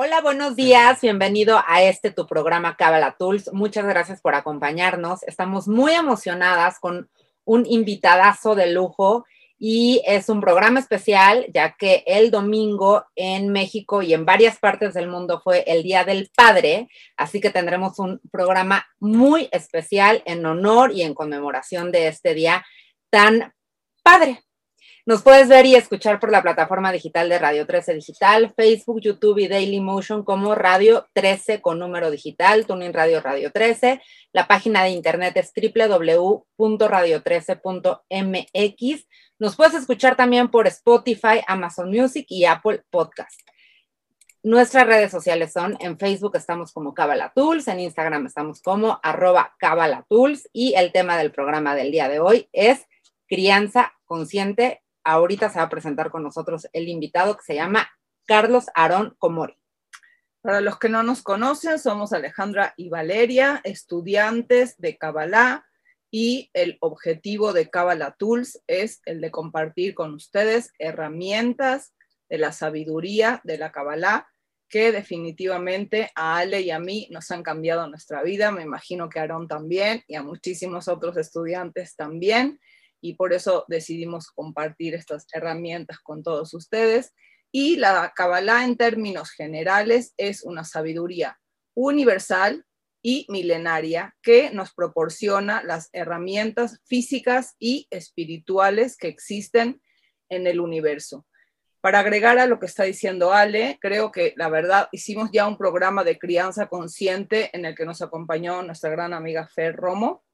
Hola, buenos días. Bienvenido a este tu programa Cabala Tools. Muchas gracias por acompañarnos. Estamos muy emocionadas con un invitadazo de lujo y es un programa especial ya que el domingo en México y en varias partes del mundo fue el Día del Padre, así que tendremos un programa muy especial en honor y en conmemoración de este día tan padre. Nos puedes ver y escuchar por la plataforma digital de Radio 13 Digital, Facebook, YouTube y Daily Motion como Radio 13 con número digital, Tuning Radio Radio 13. La página de internet es www.radio13.mx. Nos puedes escuchar también por Spotify, Amazon Music y Apple Podcast. Nuestras redes sociales son en Facebook estamos como Cabala Tools, en Instagram estamos como arroba Cabala Tools y el tema del programa del día de hoy es crianza consciente ahorita se va a presentar con nosotros el invitado que se llama Carlos Aarón Comori. Para los que no nos conocen, somos Alejandra y Valeria, estudiantes de Kabbalah, y el objetivo de Kabbalah Tools es el de compartir con ustedes herramientas de la sabiduría de la Kabbalah que definitivamente a Ale y a mí nos han cambiado nuestra vida, me imagino que a Aarón también y a muchísimos otros estudiantes también y por eso decidimos compartir estas herramientas con todos ustedes. Y la Kabbalah en términos generales es una sabiduría universal y milenaria que nos proporciona las herramientas físicas y espirituales que existen en el universo. Para agregar a lo que está diciendo Ale, creo que la verdad hicimos ya un programa de crianza consciente en el que nos acompañó nuestra gran amiga Fer Romo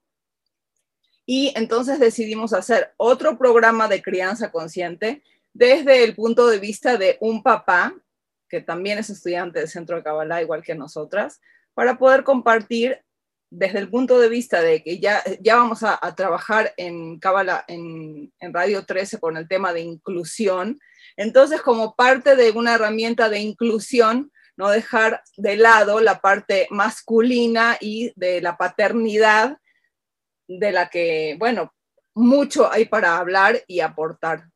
y entonces decidimos hacer otro programa de crianza consciente desde el punto de vista de un papá, que también es estudiante del Centro de Kabbalah, igual que nosotras, para poder compartir desde el punto de vista de que ya, ya vamos a, trabajar en Kabbalah, en, en Radio 13 con el tema de inclusión. Entonces, como parte de una herramienta de inclusión, no dejar de lado la parte masculina y de la paternidad de la que, bueno, mucho hay para hablar y aportar.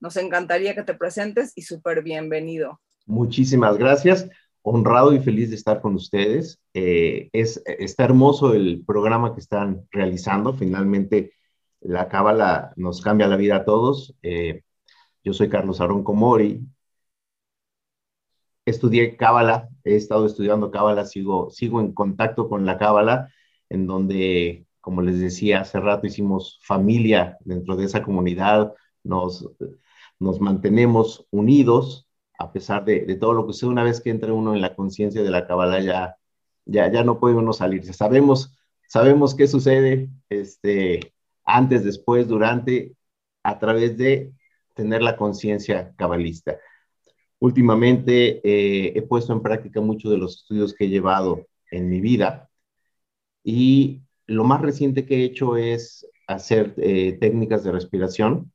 Nos encantaría que te presentes y súper bienvenido. Muchísimas gracias. Honrado y feliz de estar con ustedes. Eh, es, está hermoso el programa que están realizando. Finalmente, la cábala nos cambia la vida a todos. Eh, yo soy Carlos Arón Comori. Estudié cábala, he estado estudiando cábala, sigo, sigo en contacto con la cábala, en donde como les decía hace rato, hicimos familia dentro de esa comunidad, nos, nos mantenemos unidos a pesar de, de, todo lo que sucede una vez que entra uno en la conciencia de la Kabbalah, ya, ya, ya no puede uno salirse. Sabemos, sabemos qué sucede este, antes, después, durante, a través de tener la conciencia cabalista. Últimamente eh, he puesto en práctica muchos de los estudios que he llevado en mi vida y lo más reciente que he hecho es hacer eh, técnicas de respiración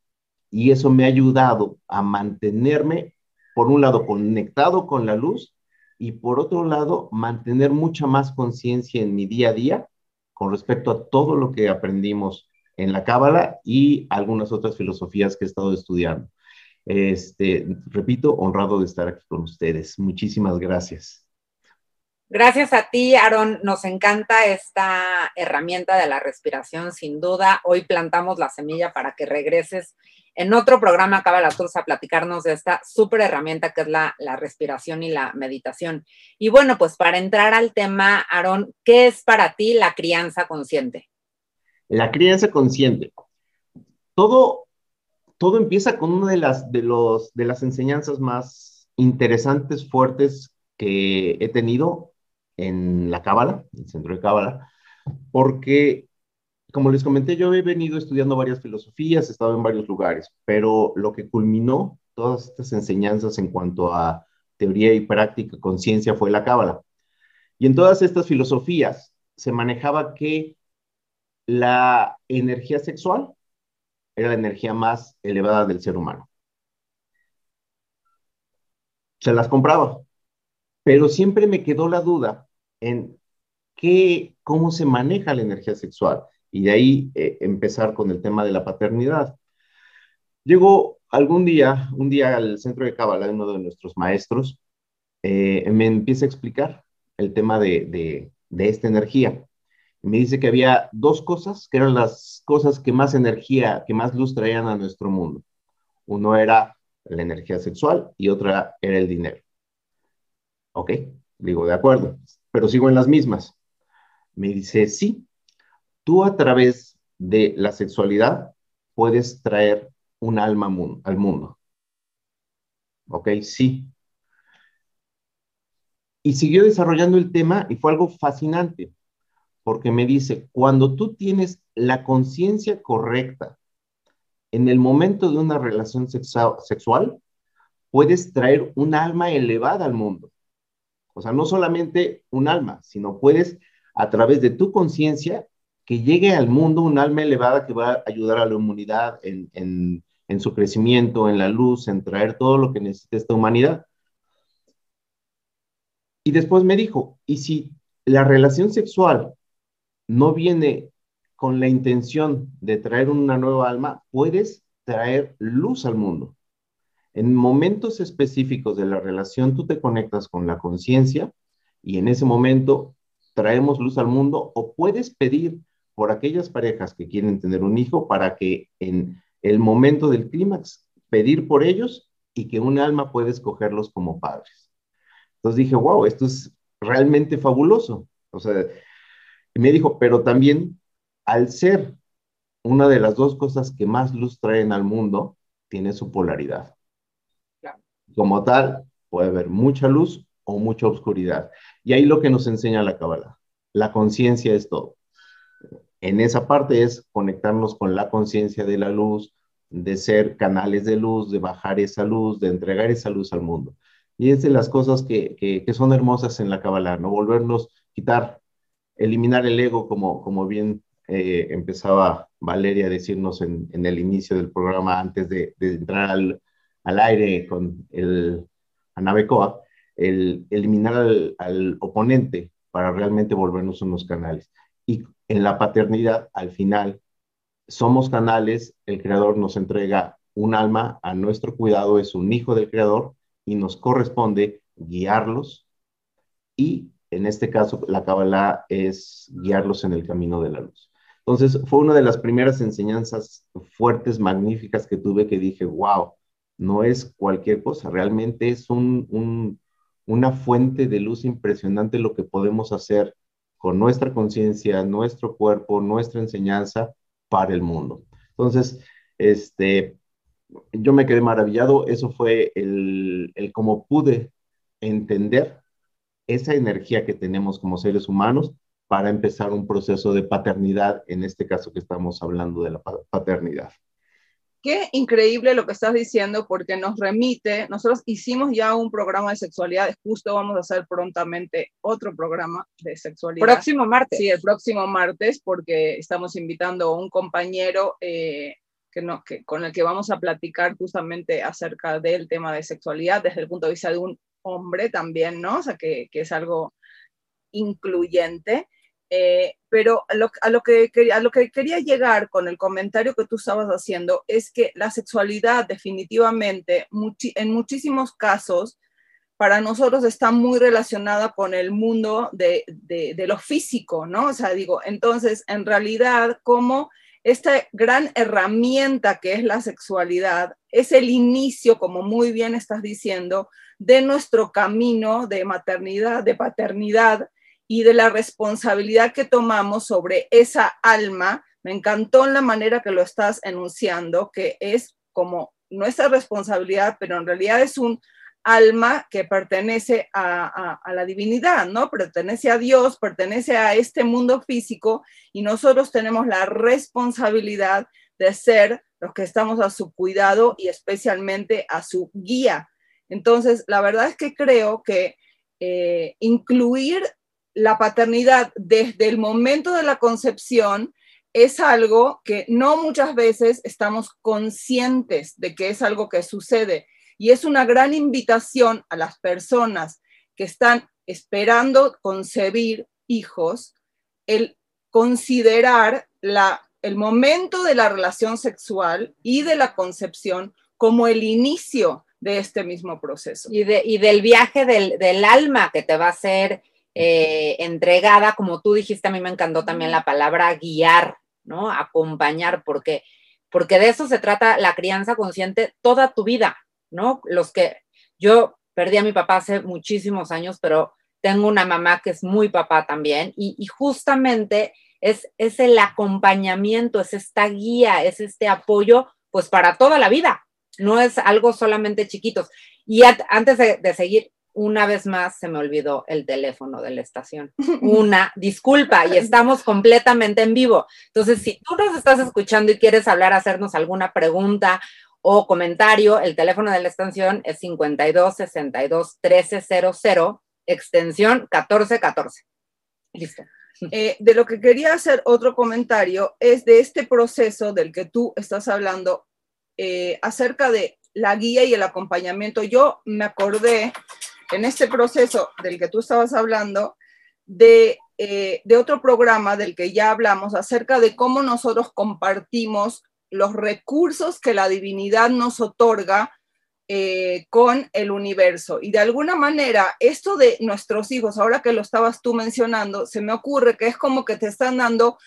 y eso me ha ayudado a mantenerme, por un lado, conectado con la luz y por otro lado, mantener mucha más conciencia en mi día a día con respecto a todo lo que aprendimos en la Cábala y algunas otras filosofías que he estado estudiando. Este, repito, honrado de estar aquí con ustedes. Muchísimas gracias. Gracias a ti, Aaron. Nos encanta esta herramienta de la respiración, sin duda. Hoy plantamos la semilla para que regreses en otro programa, acaba la Tours, a platicarnos de esta súper herramienta que es la, la, respiración y la meditación. Y bueno, pues para entrar al tema, Aaron, ¿qué es para ti la crianza consciente? La crianza consciente. Todo, todo empieza con una de las, de, los, de las enseñanzas más interesantes, fuertes que he tenido en la Cábala, el centro de Cábala, porque, como les comenté, yo he venido estudiando varias filosofías, he estado en varios lugares, pero lo que culminó todas estas enseñanzas en cuanto a teoría y práctica, conciencia, fue la Cábala. Y en todas estas filosofías se manejaba que la energía sexual era la energía más elevada del ser humano. Se las compraba, pero siempre me quedó la duda en qué, cómo se maneja la energía sexual y de ahí eh, empezar con el tema de la paternidad. Llegó algún día, un día al centro de Kabbalah, uno de nuestros maestros, eh, me empieza a explicar el tema de, de esta energía. Me dice que había dos cosas que eran las cosas que más energía, que más luz traían a nuestro mundo. Uno era la energía sexual y otra era el dinero. Ok, digo, de acuerdo, pero sigo en las mismas. Me dice, sí, tú a través de la sexualidad puedes traer un alma al mundo. Ok, sí. Y siguió desarrollando el tema y fue algo fascinante, porque me dice, cuando tú tienes la conciencia correcta en el momento de una relación sexual, puedes traer un alma elevada al mundo. O sea, no solamente un alma, sino puedes, a través de tu conciencia, que llegue al mundo un alma elevada que va a ayudar a la humanidad en, en su crecimiento, en la luz, en traer todo lo que necesita esta humanidad. Y después me dijo, ¿y si la relación sexual no viene con la intención de traer una nueva alma, puedes traer luz al mundo. En momentos específicos de la relación, tú te conectas con la conciencia y en ese momento traemos luz al mundo o puedes pedir por aquellas parejas que quieren tener un hijo para que en el momento del clímax, pedir por ellos y que un alma puede escogerlos como padres. Entonces dije, wow, esto es realmente fabuloso. O sea, me dijo, pero también al ser una de las dos cosas que más luz traen al mundo, tiene su polaridad. Como tal, puede haber mucha luz o mucha oscuridad. Y ahí lo que nos enseña la Kabbalah. La conciencia es todo. En esa parte es conectarnos con la conciencia de la luz, de ser canales de luz, de bajar esa luz, de entregar esa luz al mundo. Y es de las cosas que, que, son hermosas en la Kabbalah, ¿no? Volvernos, quitar, eliminar el ego, como, como bien eh, empezaba Valeria a decirnos en, el inicio del programa, antes de, de entrar al, al, aire con el Anabecoa, el eliminar al, al oponente para realmente volvernos unos canales. Y en la paternidad, al final, somos canales, el Creador nos entrega un alma a nuestro cuidado, es un hijo del Creador y nos corresponde guiarlos y en este caso la Kabbalah es guiarlos en el camino de la luz. Entonces fue una de las primeras enseñanzas fuertes, magníficas que tuve que dije, wow, no es cualquier cosa, realmente es una fuente de luz impresionante lo que podemos hacer con nuestra conciencia, nuestro cuerpo, nuestra enseñanza para el mundo. Entonces, este, yo me quedé maravillado, eso fue el, el cómo pude entender esa energía que tenemos como seres humanos para empezar un proceso de paternidad, en este caso que estamos hablando de la paternidad. Qué increíble lo que estás diciendo porque nos remite, nosotros hicimos ya un programa de sexualidad, justo vamos a hacer prontamente otro programa de sexualidad. Próximo martes. Sí, el próximo martes porque estamos invitando a un compañero eh, que no, que, con el que vamos a platicar justamente acerca del tema de sexualidad desde el punto de vista de un hombre también, ¿no? O sea, que, que es algo incluyente. Eh, pero a lo, que quería llegar con el comentario que tú estabas haciendo es que la sexualidad definitivamente en muchísimos casos para nosotros está muy relacionada con el mundo de, de, de, lo físico, ¿no? O sea, digo, entonces, en realidad, como esta gran herramienta que es la sexualidad es el inicio, como muy bien estás diciendo, de nuestro camino de maternidad, de paternidad, y de la responsabilidad que tomamos sobre esa alma Me encantó la manera que lo estás enunciando, que es como nuestra responsabilidad, pero en realidad es un alma que pertenece a, la divinidad, ¿no? Pertenece a Dios, pertenece a este mundo físico y nosotros tenemos la responsabilidad de ser los que estamos a su cuidado y especialmente a su guía. Entonces, la verdad es que creo que eh, incluir la paternidad desde el momento de la concepción es algo que no muchas veces estamos conscientes de que es algo que sucede. Y es una gran invitación a las personas que están esperando concebir hijos, el considerar la, el momento de la relación sexual y de la concepción como el inicio de este mismo proceso. Y, de, y del viaje del, del, alma que te va a ser eh, entregada, como tú dijiste, a mí me encantó también la palabra guiar, ¿no? Acompañar, porque, porque de eso se trata la crianza consciente toda tu vida. ¿no? Los que yo perdí a mi papá hace muchísimos años, pero tengo una mamá que es muy papá también y, justamente es, es el acompañamiento, es esta guía, es este apoyo, pues para toda la vida, no es algo solamente chiquitos. Y antes de, de, seguir, una vez más se me olvidó el teléfono de la estación. Una disculpa y estamos completamente en vivo. Entonces, si tú nos estás escuchando y quieres hablar, hacernos alguna pregunta o comentario, el teléfono de la estación es 52 62 1300, extensión 1414. Listo. Eh, de lo que quería hacer otro comentario es de este proceso del que tú estás hablando eh, acerca de la guía y el acompañamiento. Yo me acordé en este proceso del que tú estabas hablando de, eh, de otro programa del que ya hablamos acerca de cómo nosotros compartimos los recursos que la divinidad nos otorga eh, con el universo. Y de alguna manera, esto de nuestros hijos, ahora que lo estabas tú mencionando, se me ocurre que es como que te están dando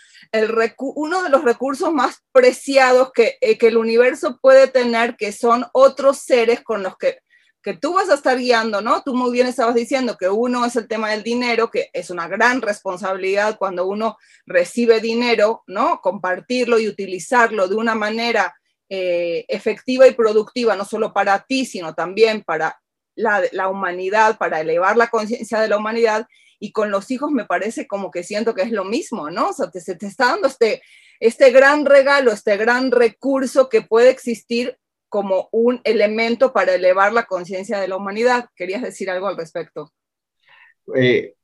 uno de los recursos más preciados que, eh, que el universo puede tener, que son otros seres con los que que tú vas a estar guiando, ¿no? Tú muy bien estabas diciendo que uno es el tema del dinero, que es una gran responsabilidad cuando uno recibe dinero, ¿no? Compartirlo y utilizarlo de una manera eh, efectiva y productiva, no solo para ti, sino también para la, humanidad, para elevar la conciencia de la humanidad. Y con los hijos me parece como que siento que es lo mismo, ¿no? O sea, se te está dando este, este gran regalo, este gran recurso que puede existir como un elemento para elevar la conciencia de la humanidad. ¿Querías decir algo al respecto? Eh,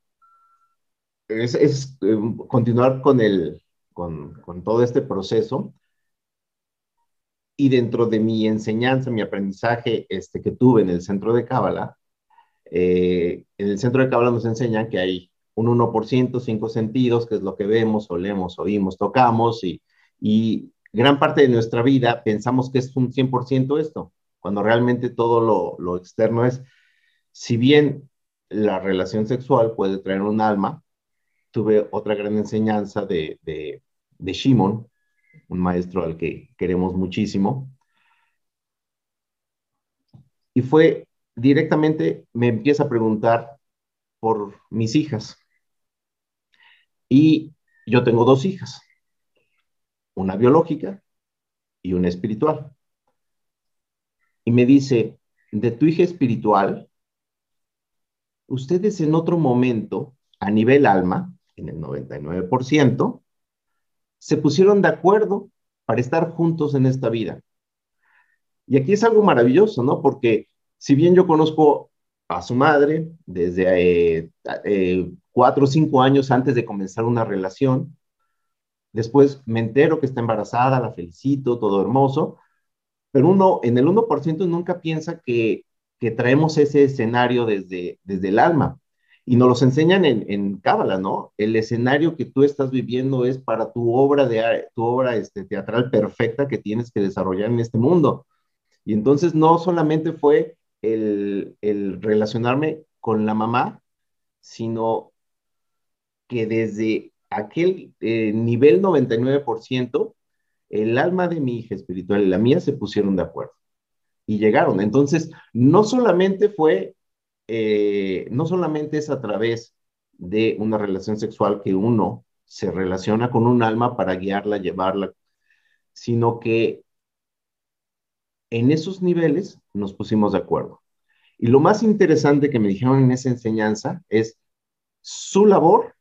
es, eh, continuar con, el, con, todo este proceso y dentro de mi enseñanza, mi aprendizaje este, que tuve en el centro de Cábala, eh, en el centro de Cábala nos enseñan que hay un 1%, cinco sentidos, que es lo que vemos, olemos, oímos, tocamos, y, y gran parte de nuestra vida pensamos que es un 100% esto, cuando realmente todo lo, externo es, si bien la relación sexual puede traer un alma, tuve otra gran enseñanza de, de Shimon, un maestro al que queremos muchísimo, y fue directamente, me empieza a preguntar por mis hijas. Y yo tengo dos hijas una biológica y una espiritual. Y me dice, de tu hija espiritual, ustedes en otro momento, a nivel alma, en el 99%, se pusieron de acuerdo para estar juntos en esta vida. Y aquí es algo maravilloso, ¿no? Porque si bien yo conozco a su madre desde eh, eh, cuatro o cinco años antes de comenzar una relación, Después me entero que está embarazada, la felicito, todo hermoso, pero uno, en el 1% nunca piensa que, que traemos ese escenario desde, desde el alma. Y nos los enseñan en, en Cábala, ¿no? El escenario que tú estás viviendo es para tu obra, de, tu obra este, teatral perfecta que tienes que desarrollar en este mundo. Y entonces no solamente fue el, el relacionarme con la mamá, sino que desde aquel eh, nivel 99%, el alma de mi hija espiritual y la mía se pusieron de acuerdo y llegaron. Entonces, no solamente fue, eh, no solamente es a través de una relación sexual que uno se relaciona con un alma para guiarla, llevarla, sino que en esos niveles nos pusimos de acuerdo. Y lo más interesante que me dijeron en esa enseñanza es su labor,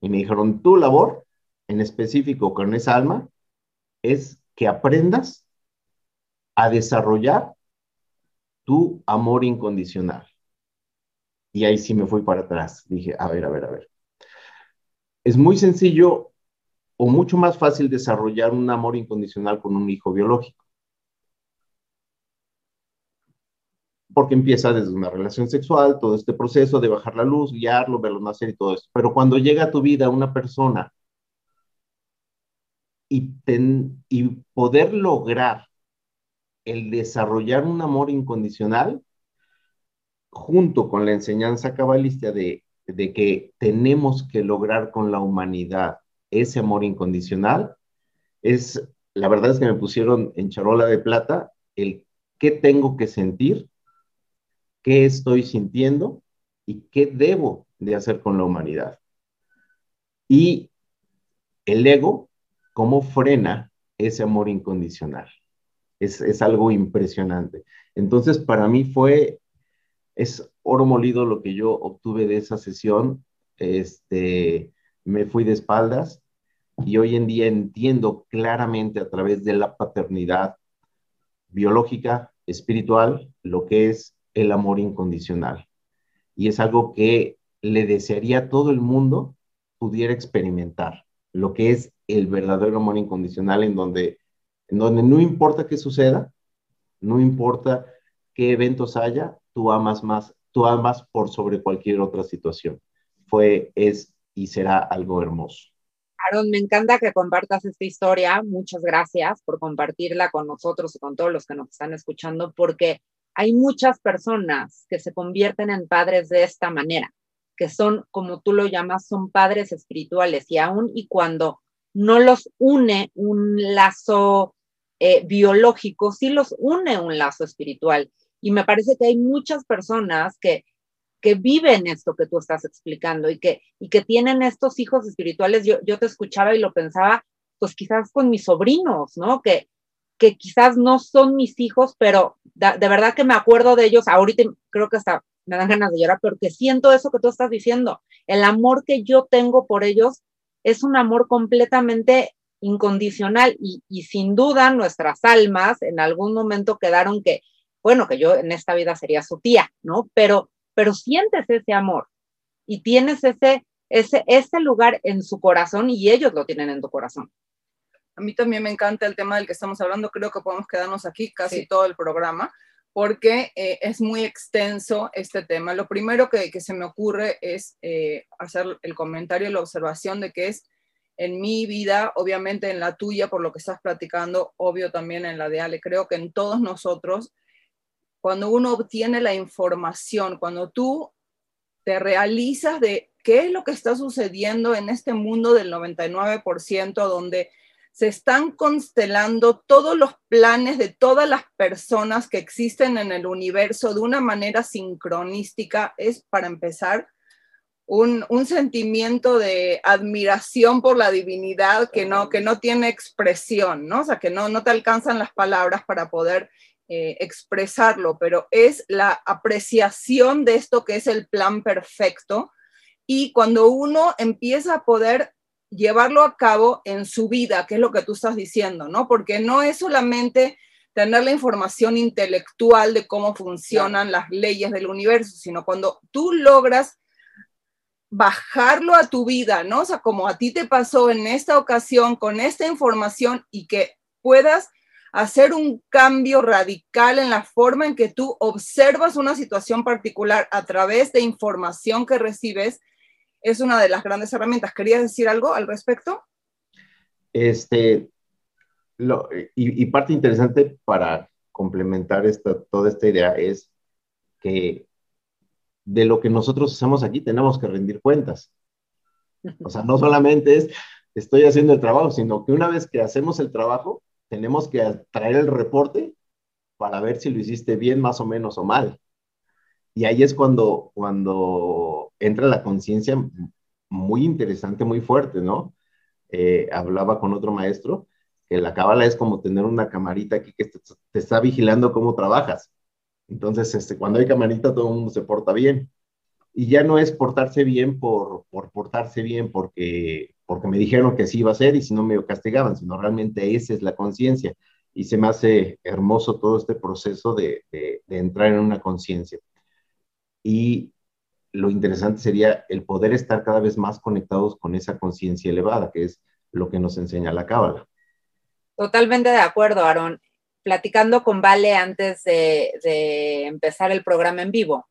y me dijeron, tu labor en específico con esa alma, es que aprendas a desarrollar tu amor incondicional. Y ahí sí me fui para atrás. Dije, a ver, a ver, a ver. Es muy sencillo o mucho más fácil desarrollar un amor incondicional con un hijo biológico. Porque empieza desde una relación sexual, todo este proceso de bajar la luz, guiarlo, verlo nacer y todo eso. Pero cuando llega a tu vida una persona y, y poder lograr el desarrollar un amor incondicional, junto con la enseñanza cabalista de, de que tenemos que lograr con la humanidad ese amor incondicional, es, la verdad es que me pusieron en charola de plata el qué tengo que sentir, qué estoy sintiendo y qué debo de hacer con la humanidad. Y el ego, cómo frena ese amor incondicional. Es, es algo impresionante. Entonces, para mí fue es oro molido lo que yo obtuve de esa sesión. Este, me fui de espaldas y hoy en día entiendo claramente a través de la paternidad biológica, espiritual, lo que es el amor incondicional. Y es algo que le desearía a todo el mundo pudiera experimentar, lo que es el verdadero amor incondicional en donde, en donde no importa qué suceda, no importa qué eventos haya, tú amas más, tú amas por sobre cualquier otra situación. Fue, es y será algo hermoso. Aaron, me encanta que compartas esta historia. Muchas gracias por compartirla con nosotros y con todos los que nos están escuchando, porque hay muchas personas que se convierten en padres de esta manera, que son, como tú lo llamas, son padres espirituales y aún y cuando no los une un lazo eh, biológico, sí los une un lazo espiritual. Y me parece que hay muchas personas que, que viven esto que tú estás explicando y que, y que tienen estos hijos espirituales. Yo, yo te escuchaba y lo pensaba, pues quizás con mis sobrinos, ¿no? Que, que quizás no son mis hijos, pero de, verdad que me acuerdo de ellos. Ahorita creo que hasta me dan ganas de llorar, porque siento eso que tú estás diciendo. El amor que yo tengo por ellos es un amor completamente incondicional y, y sin duda nuestras almas en algún momento quedaron que bueno, que yo en esta vida sería su tía, ¿no? Pero, pero sientes ese amor y tienes ese, ese, ese lugar en su corazón y ellos lo tienen en tu corazón. A mí también me encanta el tema del que estamos hablando, creo que podemos quedarnos aquí casi todo el programa porque eh, es muy extenso este tema. Lo primero que, que se me ocurre es eh, hacer el comentario y la observación de que es en mi vida, obviamente en la tuya, por lo que estás platicando, obvio también en la de Ale. Creo que en todos nosotros cuando uno obtiene la información, cuando tú te realizas de qué es lo que está sucediendo en este mundo del 99%, donde se están constelando todos los planes de todas las personas que existen en el universo de una manera sincronística, es para empezar un, sentimiento de admiración por la divinidad que no, que no tiene expresión, ¿no? O sea, que no, no te alcanzan las palabras para poder eh, expresarlo, pero es la apreciación de esto que es el plan perfecto. Y cuando uno empieza a poder llevarlo a cabo en su vida, que es lo que tú estás diciendo, ¿no? Porque no es solamente tener la información intelectual de cómo funcionan las leyes del universo, sino cuando tú logras bajarlo a tu vida, ¿no? O sea, como a ti te pasó en esta ocasión con esta información y que puedas hacer un cambio radical en la forma en que tú observas una situación particular a través de información que recibes, es una de las grandes herramientas. ¿Querías decir algo al respecto? Este, y, parte interesante para complementar esta, toda esta idea es que de lo que nosotros hacemos aquí tenemos que rendir cuentas. O sea, no solamente es estoy haciendo el trabajo, sino que una vez que hacemos el trabajo, tenemos que traer el reporte para ver si lo hiciste bien, más o menos o mal. Y ahí es cuando, cuando entra la conciencia muy interesante, muy fuerte, ¿no? Eh, hablaba con otro maestro que la cábala es como tener una camarita aquí que te, te, está vigilando cómo trabajas. Entonces, este, cuando hay camarita, todo el mundo se porta bien. Y ya no es portarse bien por, por portarse bien porque, porque me dijeron que así iba a ser y si no me castigaban, sino realmente esa es la conciencia. Y se me hace hermoso todo este proceso de, de, de entrar en una conciencia. Y lo interesante sería el poder estar cada vez más conectados con esa conciencia elevada, que es lo que nos enseña la cábala. Totalmente de acuerdo, Aaron. Platicando con Vale antes de, de, empezar el programa en vivo,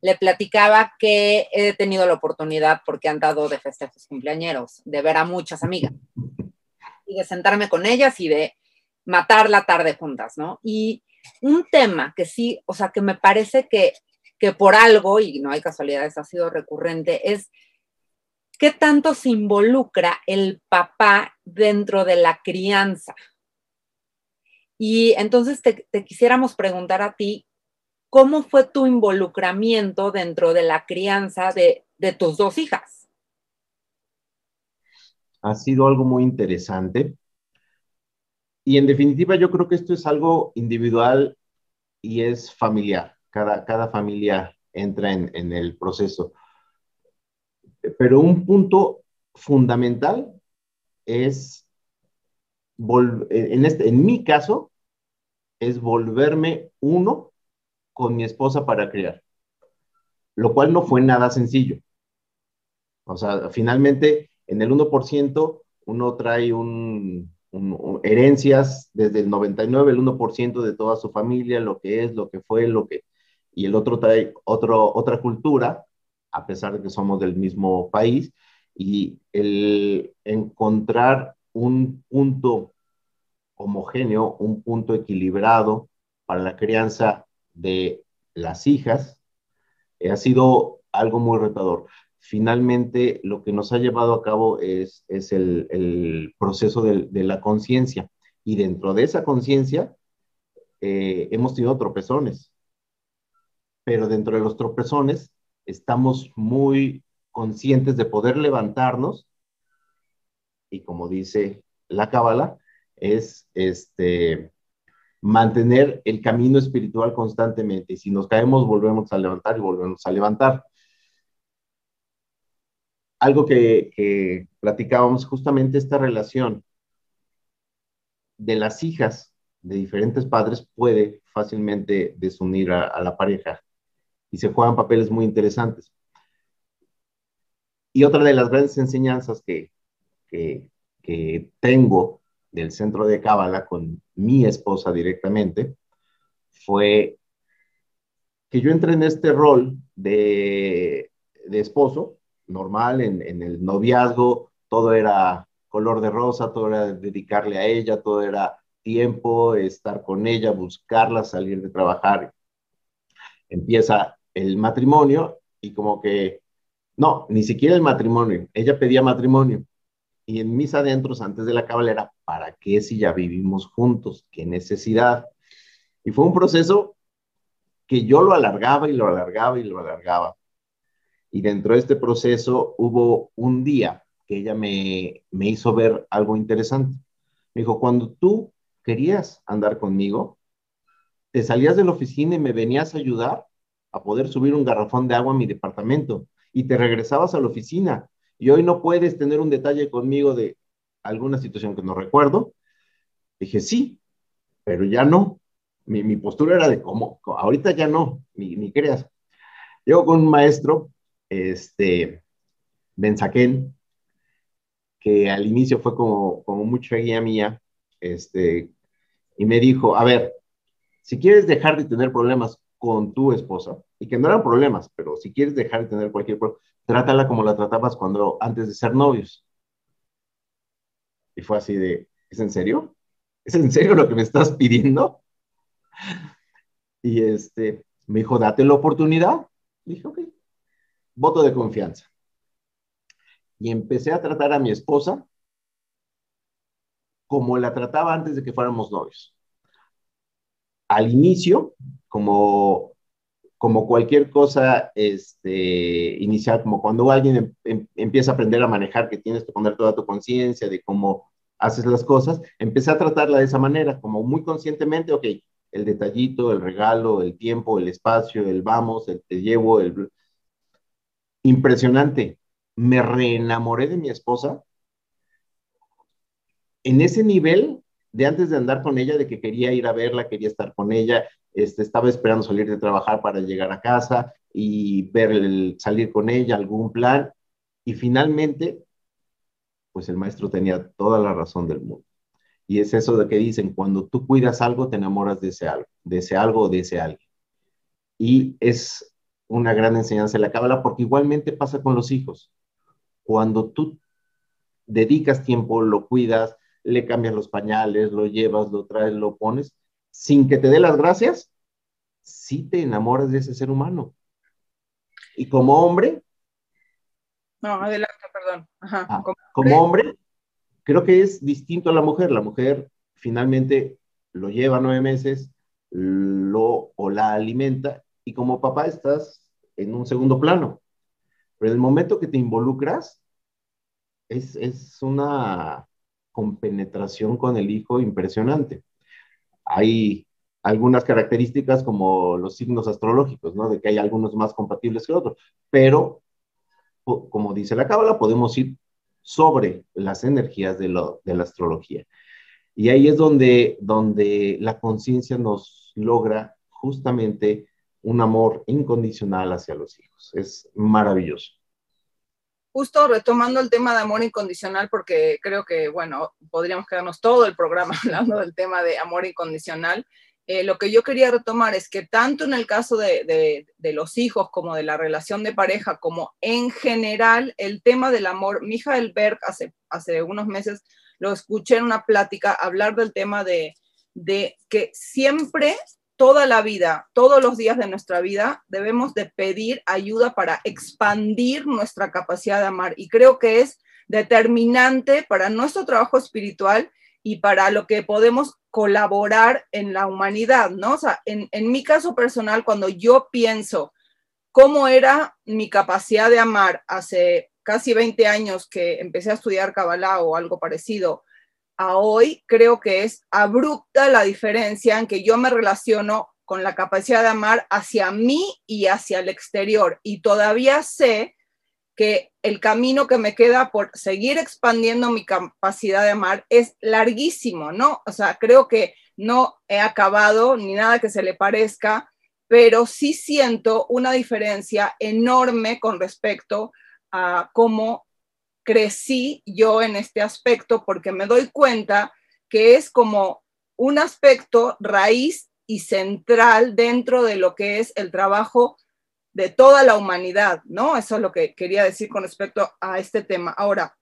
le platicaba que he tenido la oportunidad, porque han dado de festejos cumpleañeros, de ver a muchas amigas y de sentarme con ellas y de matar la tarde juntas, ¿no? Y un tema que sí, o sea, que me parece que que por algo, y no hay casualidades, ha sido recurrente, es qué tanto se involucra el papá dentro de la crianza. Y entonces te, quisiéramos preguntar a ti, ¿cómo fue tu involucramiento dentro de la crianza de, de tus dos hijas? Ha sido algo muy interesante. Y en definitiva, yo creo que esto es algo individual y es familiar cada, cada familia entra en, en el proceso. Pero un punto fundamental es, en, este, en mi caso, es volverme uno con mi esposa para criar, lo cual no fue nada sencillo. O sea, finalmente, en el 1% uno trae un, herencias desde el 99, el 1% de toda su familia, lo que es, lo que fue, lo que y el otro trae otra cultura, a pesar de que somos del mismo país, y el encontrar un punto homogéneo, un punto equilibrado para la crianza de las hijas, eh, ha sido algo muy retador. Finalmente, lo que nos ha llevado a cabo es, es el, proceso de, de la conciencia. Y dentro de esa conciencia, eh, hemos tenido tropezones pero dentro de los tropezones estamos muy conscientes de poder levantarnos y como dice la cábala, es este, mantener el camino espiritual constantemente. Y si nos caemos, volvemos a levantar y volvemos a levantar. Algo que, platicábamos, justamente esta relación de las hijas de diferentes padres puede fácilmente desunir a la pareja y se juegan papeles muy interesantes. Y otra de las grandes enseñanzas que, que, tengo del centro de Cábala con mi esposa directamente fue que yo entré en este rol de, de esposo normal, en, en, el noviazgo, todo era color de rosa, todo era dedicarle a ella, todo era tiempo, estar con ella, buscarla, salir de trabajar. Empieza el matrimonio y como que, no, ni siquiera el matrimonio, ella pedía matrimonio. Y en mis adentros, antes de la cabalera, ¿para qué si ya vivimos juntos? ¿Qué necesidad? Y fue un proceso que yo lo alargaba y lo alargaba y lo alargaba. Y dentro de este proceso hubo un día que ella me, me hizo ver algo interesante. Me dijo, cuando tú querías andar conmigo, te salías de la oficina y me venías a ayudar a poder subir un garrafón de agua a mi departamento y te regresabas a la oficina y hoy no puedes tener un detalle conmigo de alguna situación que no recuerdo. Dije, sí, pero ya no. Mi, mi postura era de cómo, ahorita ya no, ni, ni creas. Llego con un maestro, este, Benzaquén, que al inicio fue como, como mucha guía mía, este, y me dijo, a ver, si quieres dejar de tener problemas con tu esposa, y que no eran problemas, pero si quieres dejar de tener cualquier problema, trátala como la tratabas cuando antes de ser novios. Y fue así de, ¿es en serio? ¿Es en serio lo que me estás pidiendo? Y este, me dijo, date la oportunidad. dije, ok, voto de confianza. Y empecé a tratar a mi esposa como la trataba antes de que fuéramos novios. Al inicio, como como cualquier cosa este, inicial, como cuando alguien em, em, empieza a aprender a manejar, que tienes que poner toda tu conciencia de cómo haces las cosas, empecé a tratarla de esa manera, como muy conscientemente, ok, el detallito, el regalo, el tiempo, el espacio, el vamos, el te llevo, el... Impresionante. Me reenamoré de mi esposa en ese nivel de antes de andar con ella, de que quería ir a verla, quería estar con ella, este, estaba esperando salir de trabajar para llegar a casa y ver salir con ella, algún plan, y finalmente, pues el maestro tenía toda la razón del mundo. Y es eso de que dicen, cuando tú cuidas algo, te enamoras de ese algo, de ese algo o de ese alguien. Y es una gran enseñanza de la cábala porque igualmente pasa con los hijos. Cuando tú dedicas tiempo, lo cuidas, le cambias los pañales, lo llevas, lo traes, lo pones, sin que te dé las gracias, sí te enamoras de ese ser humano. Y como hombre... No, adelante, perdón. Ah, como hombre, creo que es distinto a la mujer. La mujer finalmente lo lleva nueve meses, lo o la alimenta y como papá estás en un segundo plano. Pero en el momento que te involucras, es, es una compenetración con el hijo impresionante. Hay algunas características como los signos astrológicos, ¿no? De que hay algunos más compatibles que otros, pero como dice la cábala, podemos ir sobre las energías de, de la astrología. Y ahí es donde, donde la conciencia nos logra justamente un amor incondicional hacia los hijos. Es maravilloso. Justo retomando el tema de amor incondicional, porque creo que, bueno, podríamos quedarnos todo el programa hablando del tema de amor incondicional. Eh, lo que yo quería retomar es que tanto en el caso de, los hijos como de la relación de pareja, como en general el tema del amor, Michael Berg hace, hace unos meses lo escuché en una plática hablar del tema de, de que siempre, toda la vida, todos los días de nuestra vida, debemos de pedir ayuda para expandir nuestra capacidad de amar. Y creo que es determinante para nuestro trabajo espiritual y para lo que podemos colaborar en la humanidad, ¿no? O sea, en, mi caso personal, cuando yo pienso cómo era mi capacidad de amar hace casi 20 años que empecé a estudiar Kabbalah o algo parecido, a hoy creo que es abrupta la diferencia en que yo me relaciono con la capacidad de amar hacia mí y hacia el exterior. Y todavía sé que el camino que me queda por seguir expandiendo mi capacidad de amar es larguísimo, ¿no? O sea, creo que no he acabado ni nada que se le parezca, pero sí siento una diferencia enorme con respecto a cómo crecí yo en este aspecto, porque me doy cuenta que es como un aspecto raíz y central dentro de lo que es el trabajo de toda la humanidad, ¿no? Eso es lo que quería decir con respecto a este tema. Ahora,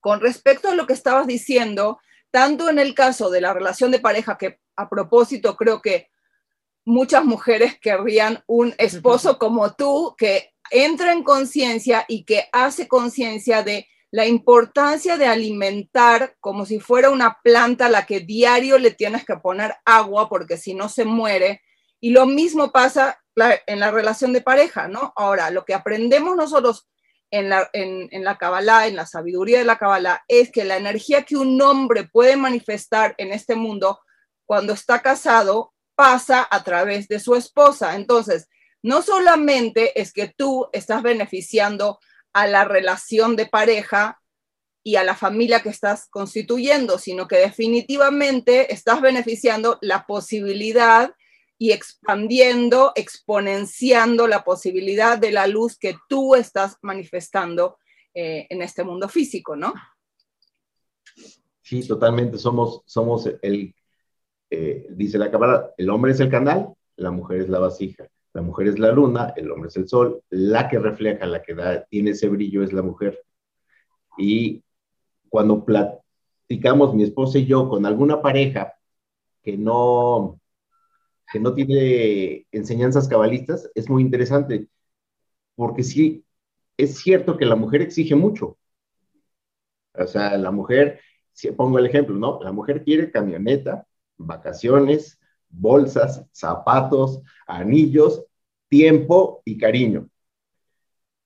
con respecto a lo que estabas diciendo, tanto en el caso de la relación de pareja, que a propósito creo que muchas mujeres querrían un esposo como tú, que entra en conciencia y que hace conciencia de la importancia de alimentar como si fuera una planta a la que diario le tienes que poner agua porque si no se muere. Y lo mismo pasa en la relación de pareja, ¿no? Ahora, lo que aprendemos nosotros en la, en, la Kabbalah, en la sabiduría de la Kabbalah, es que la energía que un hombre puede manifestar en este mundo cuando está casado pasa a través de su esposa. Entonces, no solamente es que tú estás beneficiando a la relación de pareja y a la familia que estás constituyendo, sino que definitivamente estás beneficiando la posibilidad y expandiendo, exponenciando la posibilidad de la luz que tú estás manifestando eh, en este mundo físico, ¿no? Sí, totalmente. Somos, somos el, eh, dice la cámara, el hombre es el canal, la mujer es la vasija. La mujer es la luna, el hombre es el sol, la que refleja, la que da, tiene ese brillo es la mujer. Y cuando platicamos mi esposa y yo con alguna pareja que no, que no tiene enseñanzas cabalistas, es muy interesante, porque sí, es cierto que la mujer exige mucho. O sea, la mujer, si pongo el ejemplo, ¿no? La mujer quiere camioneta, vacaciones, bolsas, zapatos, anillos, tiempo y cariño.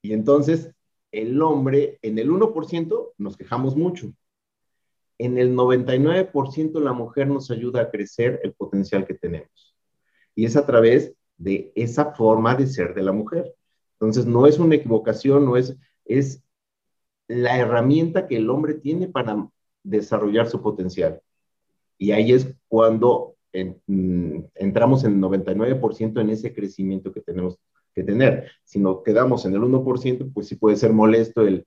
Y entonces el hombre, en el 1% nos quejamos mucho. En el 99% la mujer nos ayuda a crecer el potencial que tenemos. Y es a través de esa forma de ser de la mujer. Entonces no es una equivocación, no es, es la herramienta que el hombre tiene para desarrollar su potencial. Y ahí es cuando mm, entramos en el 99% en ese crecimiento que tenemos que tener. Si nos quedamos en el 1%, pues sí puede ser molesto el...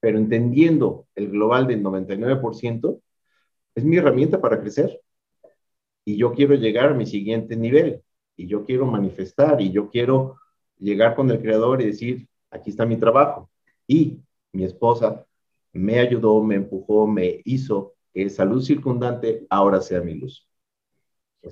Pero entendiendo el global del 99%, es mi herramienta para crecer. Y yo quiero llegar a mi siguiente nivel. Y yo quiero manifestar. Y yo quiero llegar con el creador y decir, aquí está mi trabajo. Y mi esposa me ayudó, me empujó, me hizo esa luz circundante ahora sea mi luz.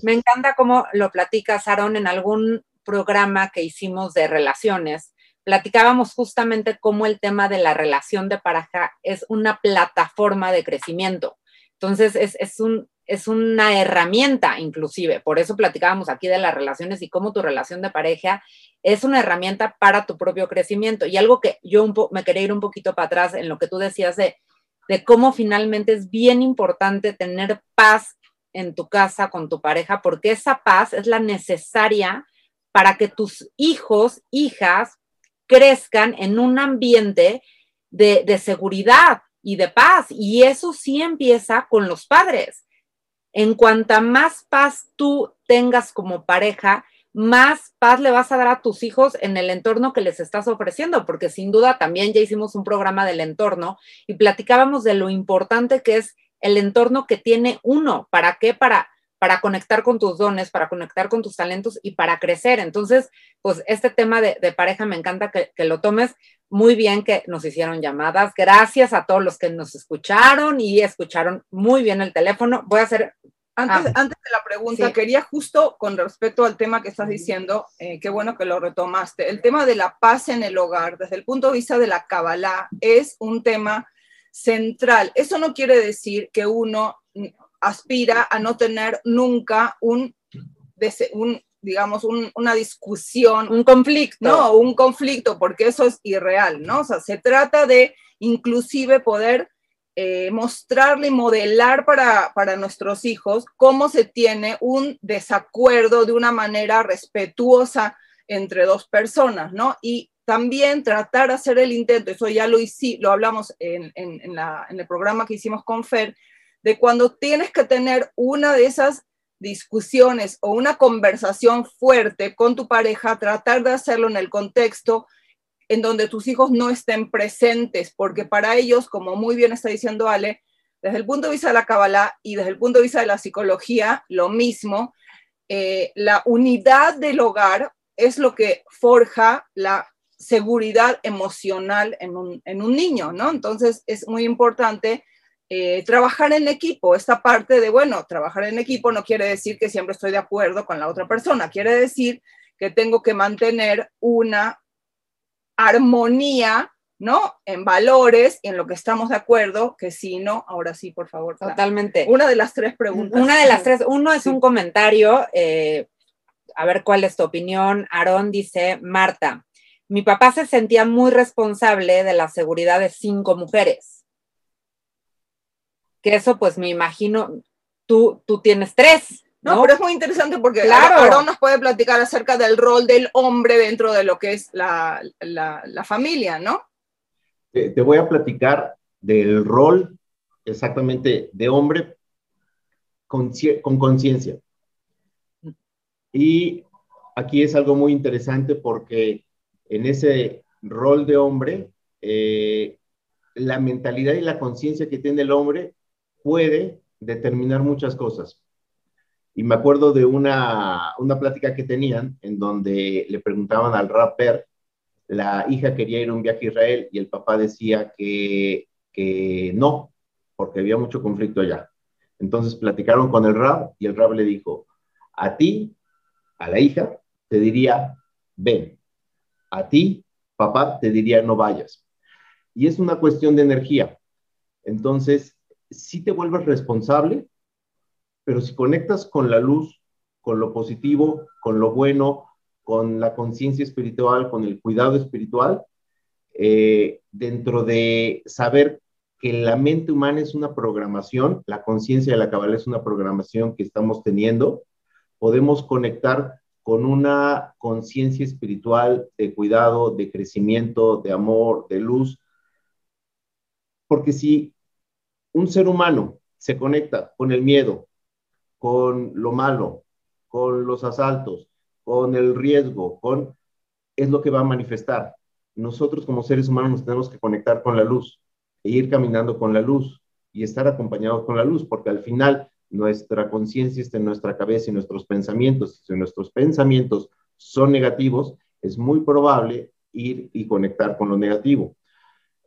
Me encanta cómo lo platicas, Aaron, en algún programa que hicimos de relaciones, platicábamos justamente cómo el tema de la relación de pareja es una plataforma de crecimiento. Entonces, es, es, un, es una herramienta inclusive. Por eso platicábamos aquí de las relaciones y cómo tu relación de pareja es una herramienta para tu propio crecimiento. Y algo que yo me quería ir un poquito para atrás en lo que tú decías de, de cómo finalmente es bien importante tener paz en tu casa con tu pareja, porque esa paz es la necesaria para que tus hijos, hijas, crezcan en un ambiente de, seguridad y de paz. Y eso sí empieza con los padres. En cuanta más paz tú tengas como pareja, más paz le vas a dar a tus hijos en el entorno que les estás ofreciendo, porque sin duda también ya hicimos un programa del entorno y platicábamos de lo importante que es el entorno que tiene uno. ¿Para qué? Para para conectar con tus dones, para conectar con tus talentos y para crecer. Entonces, pues este tema de, pareja me encanta que, lo tomes muy bien, que nos hicieron llamadas. Gracias a todos los que nos escucharon y escucharon muy bien el teléfono. Voy a hacer... Antes, ah. antes de la pregunta, quería justo con respecto al tema que estás diciendo, eh, qué bueno que lo retomaste, el tema de la paz en el hogar, desde el punto de vista de la Kabbalah, es un tema central. Eso no quiere decir que uno aspira a no tener nunca un, un digamos, una discusión. Un conflicto. No, un conflicto, porque eso es irreal, ¿no? O sea, se trata de inclusive poder eh, mostrarle y modelar para, para nuestros hijos cómo se tiene un desacuerdo de una manera respetuosa entre dos personas, ¿no? Y también tratar de hacer el intento, eso ya lo, hice, lo hablamos en, en, en el programa que hicimos con Fer, de cuando tienes que tener una de esas discusiones o una conversación fuerte con tu pareja, tratar de hacerlo en el contexto en donde tus hijos no estén presentes, porque para ellos, como muy bien está diciendo Ale, desde el punto de vista de la Kabbalah y desde el punto de vista de la psicología, lo mismo, eh, la unidad del hogar es lo que forja la seguridad emocional en un, en un niño, ¿no? Entonces es muy importante eh, trabajar en equipo, esta parte de, bueno, trabajar en equipo no quiere decir que siempre estoy de acuerdo con la otra persona, quiere decir que tengo que mantener una armonía, ¿no? En valores y en lo que estamos de acuerdo, que si no, ahora sí, por favor. Totalmente. Una de las tres preguntas. Una de las tres, uno es un comentario, eh, a ver cuál es tu opinión. Aarón dice, Marta, mi papá se sentía muy responsable de la seguridad de cinco mujeres que eso pues me imagino, tú, tú tienes tres. ¿No? pero es muy interesante porque claro. nos puede platicar acerca del rol del hombre dentro de lo que es la, familia, ¿no? Te, voy a platicar del rol exactamente de hombre con, conciencia. Y aquí es algo muy interesante porque en ese rol de hombre, eh, la mentalidad y la conciencia que tiene el hombre puede determinar muchas cosas. Y me acuerdo de una, una plática que tenían en donde le preguntaban al rapper, la hija quería ir a un viaje a Israel y el papá decía que, que no, porque había mucho conflicto allá. Entonces platicaron con el rap y el rap le dijo, a ti, a la hija, te diría, ven. A ti, papá, te diría, no vayas. Y es una cuestión de energía. Entonces, sí te vuelves responsable, pero si conectas con la luz, con lo positivo, con lo bueno, con la conciencia espiritual, con el cuidado espiritual, eh, dentro de saber que la mente humana es una programación, la conciencia de la cabala es una programación que estamos teniendo, podemos conectar con una conciencia espiritual de cuidado, de crecimiento, de amor, de luz. Porque si un ser humano se conecta con el miedo, con lo malo, con los asaltos, con el riesgo, con es lo que va a manifestar. Nosotros como seres humanos nos tenemos que conectar con la luz e ir caminando con la luz y estar acompañados con la luz, porque al final nuestra conciencia está en nuestra cabeza y nuestros pensamientos, si nuestros pensamientos son negativos, es muy probable ir y conectar con lo negativo.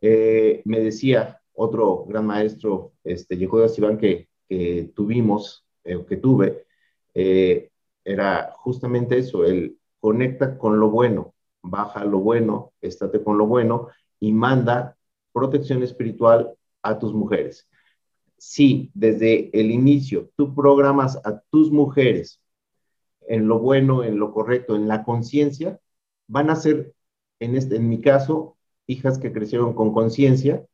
Eh, me decía otro gran maestro, este, Yehuda Sivan, que, que tuvimos, eh, que tuve, eh, era justamente eso, el conecta con lo bueno, baja lo bueno, estate con lo bueno y manda protección espiritual a tus mujeres si desde el inicio tú programas a tus mujeres en lo bueno, en lo correcto, en la conciencia, van a ser, en, este, en mi caso, hijas que crecieron con conciencia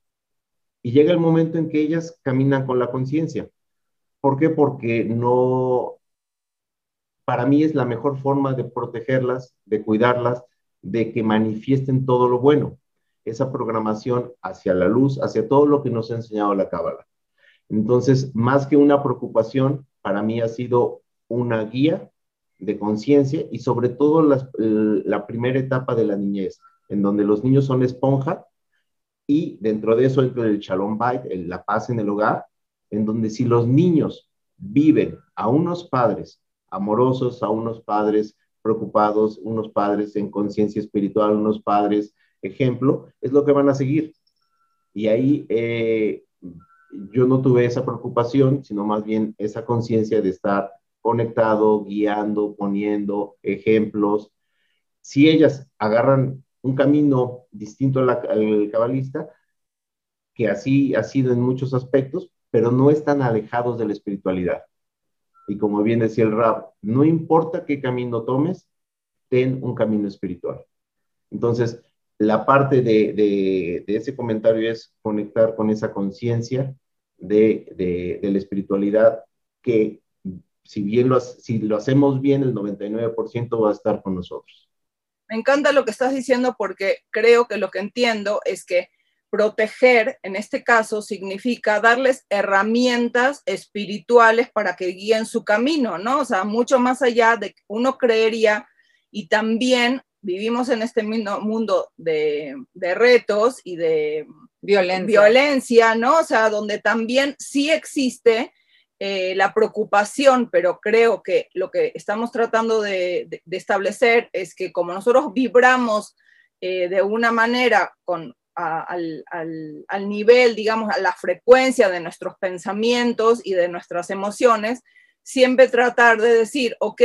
y llega el momento en que ellas caminan con la conciencia. ¿Por qué? Porque no, para mí es la mejor forma de protegerlas, de cuidarlas, de que manifiesten todo lo bueno, esa programación hacia la luz, hacia todo lo que nos ha enseñado la Cábala. Entonces, más que una preocupación, para mí ha sido una guía de conciencia y sobre todo la, primera etapa de la niñez, en donde los niños son esponja y dentro de eso el shalom bait, la paz en el hogar, en donde si los niños viven a unos padres amorosos, a unos padres preocupados, unos padres en conciencia espiritual, unos padres ejemplo, es lo que van a seguir. Y ahí eh, yo no tuve esa preocupación, sino más bien esa conciencia de estar conectado, guiando, poniendo ejemplos. Si ellas agarran un camino distinto al, cabalista, que así ha sido en muchos aspectos, pero no están alejados de la espiritualidad. Y como bien decía el Rab, no importa qué camino tomes, ten un camino espiritual. Entonces, la parte de, de, de ese comentario es conectar con esa conciencia de, la espiritualidad que si bien lo, si lo hacemos bien, el 99% va a estar con nosotros. Me encanta lo que estás diciendo porque creo que lo que entiendo es que proteger, en este caso, significa darles herramientas espirituales para que guíen su camino, ¿no? O sea, mucho más allá de uno creería y también vivimos en este mundo de, de retos y de Violencia. violencia, ¿no? O sea, donde también sí existe eh, la preocupación, pero creo que lo que estamos tratando de, establecer es que como nosotros vibramos eh, de una manera con, al, al, nivel, digamos, a la frecuencia de nuestros pensamientos y de nuestras emociones, siempre tratar de decir, ok,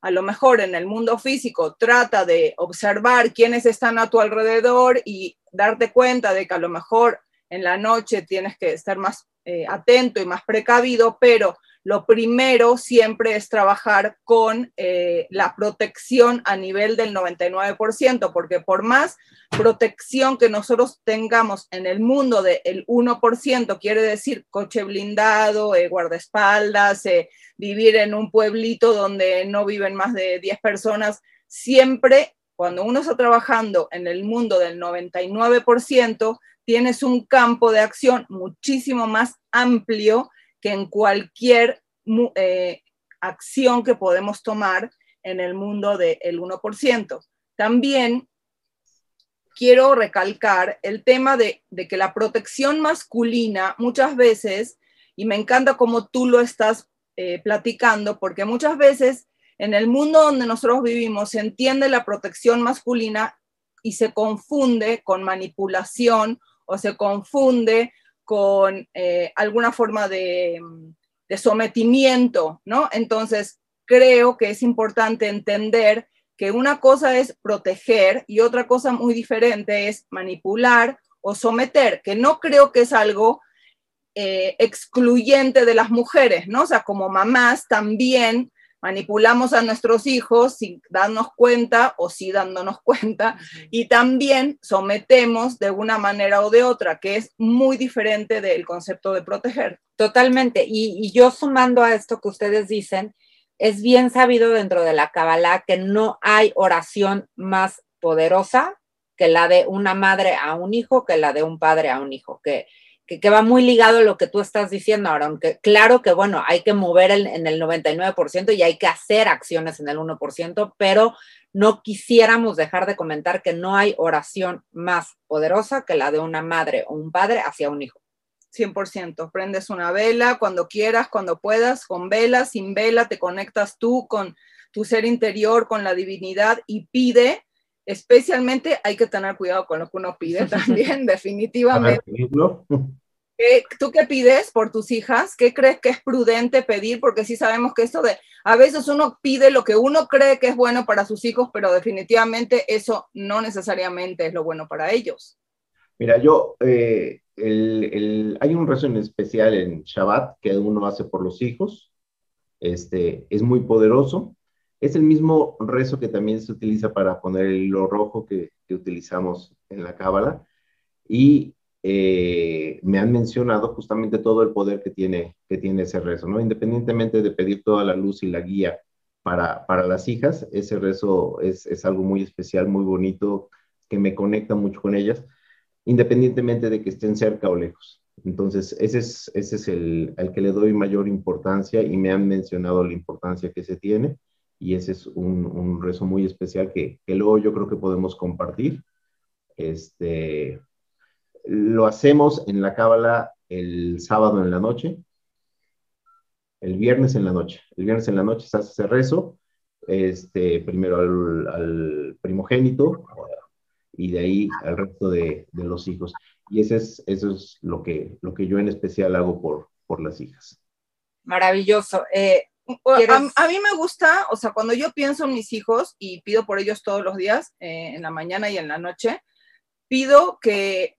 a lo mejor en el mundo físico trata de observar quiénes están a tu alrededor y darte cuenta de que a lo mejor en la noche tienes que estar más eh, atento y más precavido, pero lo primero siempre es trabajar con eh, la protección a nivel del 99%, porque por más protección que nosotros tengamos en el mundo del 1%, quiere decir coche blindado, eh, guardaespaldas, vivir en un pueblito donde no viven más de 10 personas, siempre cuando uno está trabajando en el mundo del 99%, tienes un campo de acción muchísimo más amplio que en cualquier eh, acción que podemos tomar en el mundo del 1%. También quiero recalcar el tema de, que la protección masculina muchas veces, y me encanta cómo tú lo estás eh, platicando, porque muchas veces en el mundo donde nosotros vivimos se entiende la protección masculina y se confunde con manipulación o se confunde con eh, alguna forma de, de, sometimiento, ¿no? Entonces, creo que es importante entender que una cosa es proteger y otra cosa muy diferente es manipular o someter, que no creo que es algo eh, excluyente de las mujeres, ¿no? O sea, como mamás también manipulamos a nuestros hijos sin darnos cuenta o sí dándonos cuenta y también sometemos de una manera o de otra, que es muy diferente del concepto de proteger. Totalmente. Y, y yo sumando a esto que ustedes dicen, es bien sabido dentro de la Kabbalah que no hay oración más poderosa que la de una madre a un hijo, que la de un padre a un hijo, que que, va muy ligado a lo que tú estás diciendo ahora, aunque claro que, bueno, hay que mover en el 99% y hay que hacer acciones en el 1%, pero no quisiéramos dejar de comentar que no hay oración más poderosa que la de una madre o un padre hacia un hijo. 100%. Prendes una vela cuando quieras, cuando puedas, con vela, sin vela, te conectas tú con tu ser interior, con la divinidad y pide. Especialmente hay que tener cuidado con lo que uno pide también, definitivamente. ¿Tú qué pides por tus hijas? ¿Qué crees que es prudente pedir? Porque sí sabemos que esto de, a veces uno pide lo que uno cree que es bueno para sus hijos, pero definitivamente eso no necesariamente es lo bueno para ellos. Mira, yo, eh, hay un rezo en especial en Shabbat que uno hace por los hijos. Este, es muy poderoso. Es el mismo rezo que también se utiliza para poner el hilo rojo que, utilizamos en la Cábala. Y eh, me han mencionado justamente todo el poder que tiene, que tiene ese rezo, ¿no? Independientemente de pedir toda la luz y la guía para, para las hijas, ese rezo es, es, algo muy especial, muy bonito, que me conecta mucho con ellas, independientemente de que estén cerca o lejos. Entonces, ese es, ese es el al que le doy mayor importancia y me han mencionado la importancia que se tiene y ese es un, un rezo muy especial que, que luego yo creo que podemos compartir. Este, lo hacemos en la Cábala el sábado en la noche, el viernes en la noche. El viernes en la noche se hace ese rezo, este, primero al, primogénito y de ahí al resto de, los hijos. Y ese es, eso es lo que, lo que yo en especial hago por, por las hijas. Maravilloso. Eh, a, mí me gusta, o sea, cuando yo pienso en mis hijos y pido por ellos todos los días, eh, en la mañana y en la noche, pido que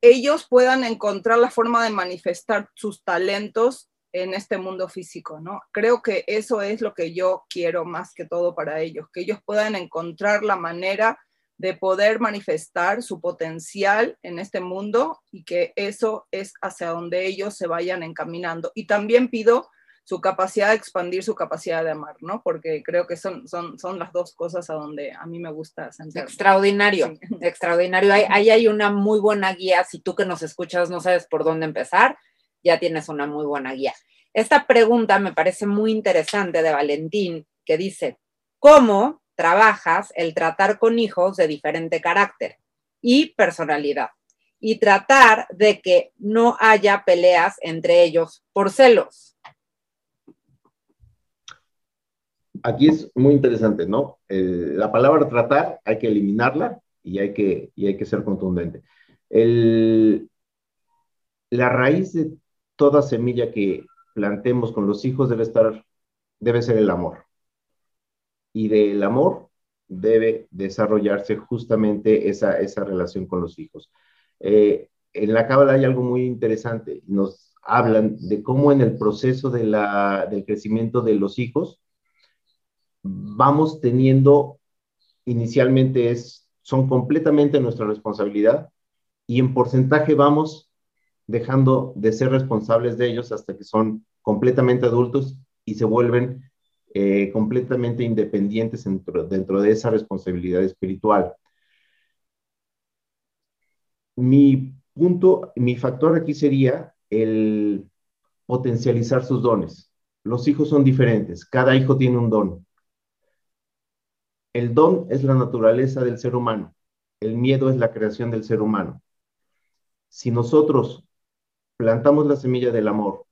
ellos puedan encontrar la forma de manifestar sus talentos en este mundo físico, ¿no? Creo que eso es lo que yo quiero más que todo para ellos, que ellos puedan encontrar la manera de poder manifestar su potencial en este mundo y que eso es hacia donde ellos se vayan encaminando. Y también pido su capacidad de expandir su capacidad de amar, ¿no? Porque creo que son, son, son las dos cosas a donde a mí me gusta sentir. Extraordinario, extraordinario. Ahí, ahí hay una muy buena guía. Si tú que nos escuchas no sabes por dónde empezar, ya tienes una muy buena guía. Esta pregunta me parece muy interesante de Valentín, que dice, ¿cómo trabajas el tratar con hijos de diferente carácter y personalidad? Y tratar de que no haya peleas entre ellos por celos. Aquí es muy interesante, ¿no? la palabra tratar hay que eliminarla y hay que, y hay que ser contundente. la raíz de toda semilla que plantemos con los hijos debe estar, debe ser el amor. Y del amor debe desarrollarse justamente esa, esa relación con los hijos. Eh, en la Cábala hay algo muy interesante. Nos hablan de cómo en el proceso de del crecimiento de los hijos, vamos teniendo, inicialmente es, son completamente nuestra responsabilidad y en porcentaje vamos dejando de ser responsables de ellos hasta que son completamente adultos y se vuelven eh, completamente independientes dentro, dentro de esa responsabilidad espiritual. Mi punto, mi factor aquí sería el potencializar sus dones. Los hijos son diferentes, cada hijo tiene un don. El don es la naturaleza del ser humano. El miedo es la creación del ser humano. Si nosotros plantamos la semilla del amor